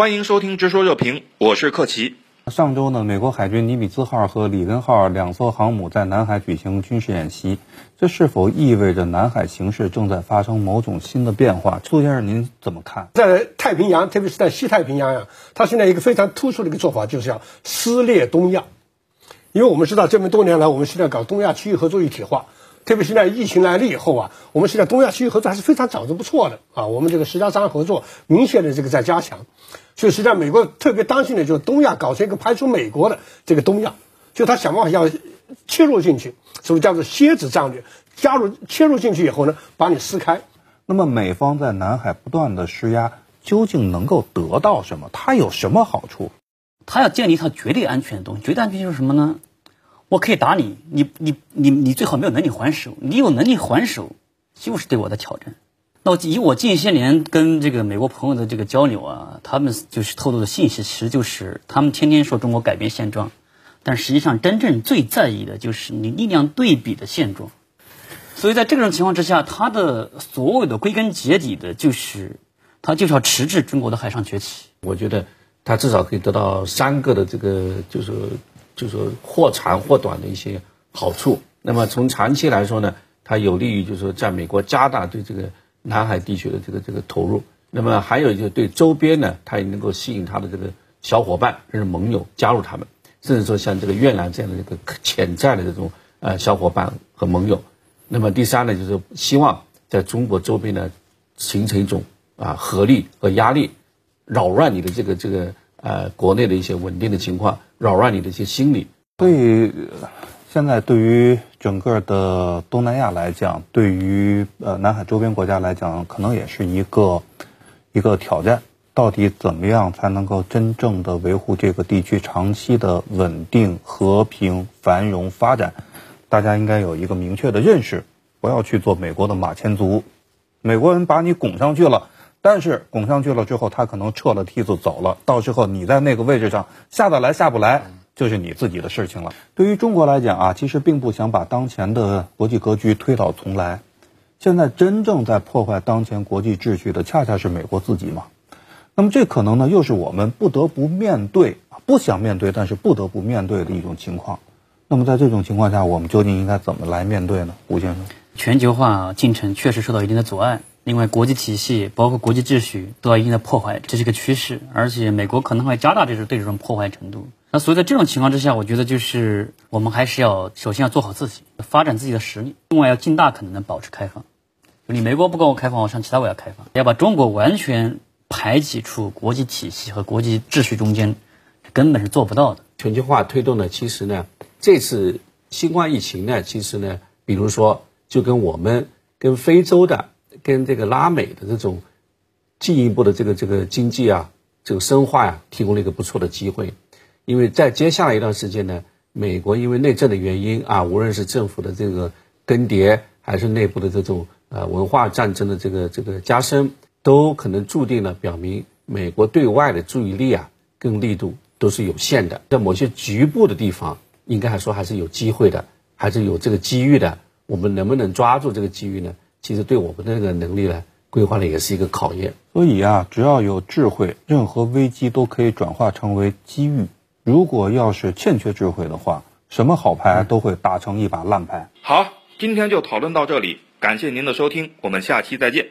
欢迎收听《直说热评》，我是克奇。上周呢，美国海军尼米兹号和里根号两艘航母在南海举行军事演习，这是否意味着南海形势正在发生某种新的变化？苏先生，您怎么看？在太平洋，特别是在西太平洋呀，它现在一个非常突出的一个做法，就是要撕裂东亚。因为我们知道，这么多年来，我们现在搞东亚区域合作一体化。特别现在疫情来了以后啊，我们现在东亚区域合作还是非常早的不错的啊。我们这个十加三合作明显的这个在加强，所以实际上美国特别担心的就是东亚搞成一个排除美国的这个东亚，就他想办法要切入进去，所以叫做蝎子战略，加入切入进去以后呢，把你撕开。那么美方在南海不断的施压，究竟能够得到什么？它有什么好处？它要建立一套绝对安全的东西，绝对安全就是什么呢？我可以打你，你你你你最好没有能力还手，你有能力还手，就是对我的挑战。那以我近些年跟这个美国朋友的这个交流啊，他们就是透露的信息，其实就是他们天天说中国改变现状，但实际上真正最在意的就是你力量对比的现状。所以在这种情况之下，他的所有的归根结底的就是，他就是要迟滞中国的海上崛起。我觉得他至少可以得到三个的这个就是。就是说或长或短的一些好处。那么从长期来说呢，它有利于就是说在美国加大对这个南海地区的这个这个投入。那么还有就是对周边呢，它也能够吸引它的这个小伙伴甚至盟友加入他们，甚至说像这个越南这样的一个潜在的这种呃小伙伴和盟友。那么第三呢，就是希望在中国周边呢形成一种啊合力和压力，扰乱你的这个这个。呃，国内的一些稳定的情况，扰乱你的一些心理。所以，现在对于整个的东南亚来讲，对于呃南海周边国家来讲，可能也是一个一个挑战。到底怎么样才能够真正的维护这个地区长期的稳定、和平、繁荣发展？大家应该有一个明确的认识，不要去做美国的马前卒。美国人把你拱上去了。但是拱上去了之后，他可能撤了梯子走了，到时候你在那个位置上下得来下不来，就是你自己的事情了。对于中国来讲啊，其实并不想把当前的国际格局推倒重来。现在真正在破坏当前国际秩序的，恰恰是美国自己嘛。那么这可能呢，又是我们不得不面对、不想面对，但是不得不面对的一种情况。那么在这种情况下，我们究竟应该怎么来面对呢？吴先生，全球化进程确实受到一定的阻碍。另外，国际体系包括国际秩序都要一定的破坏，这是个趋势，而且美国可能会加大这种对这种破坏程度。那所以在这种情况之下，我觉得就是我们还是要首先要做好自己，发展自己的实力，另外要尽大可能的保持开放。你美国不跟我开放，我上其他国家开放，要把中国完全排挤出国际体系和国际秩序中间，根本是做不到的。全球化推动呢，其实呢，这次新冠疫情呢，其实呢，比如说就跟我们跟非洲的。跟这个拉美的这种进一步的这个这个经济啊，这个深化呀，提供了一个不错的机会。因为在接下来一段时间呢，美国因为内政的原因啊，无论是政府的这个更迭，还是内部的这种呃文化战争的这个这个加深，都可能注定了表明美国对外的注意力啊，跟力度都是有限的。在某些局部的地方，应该还说还是有机会的，还是有这个机遇的。我们能不能抓住这个机遇呢？其实对我们的这个能力呢，规划呢也是一个考验。所以啊，只要有智慧，任何危机都可以转化成为机遇。如果要是欠缺智慧的话，什么好牌都会打成一把烂牌。好，今天就讨论到这里，感谢您的收听，我们下期再见。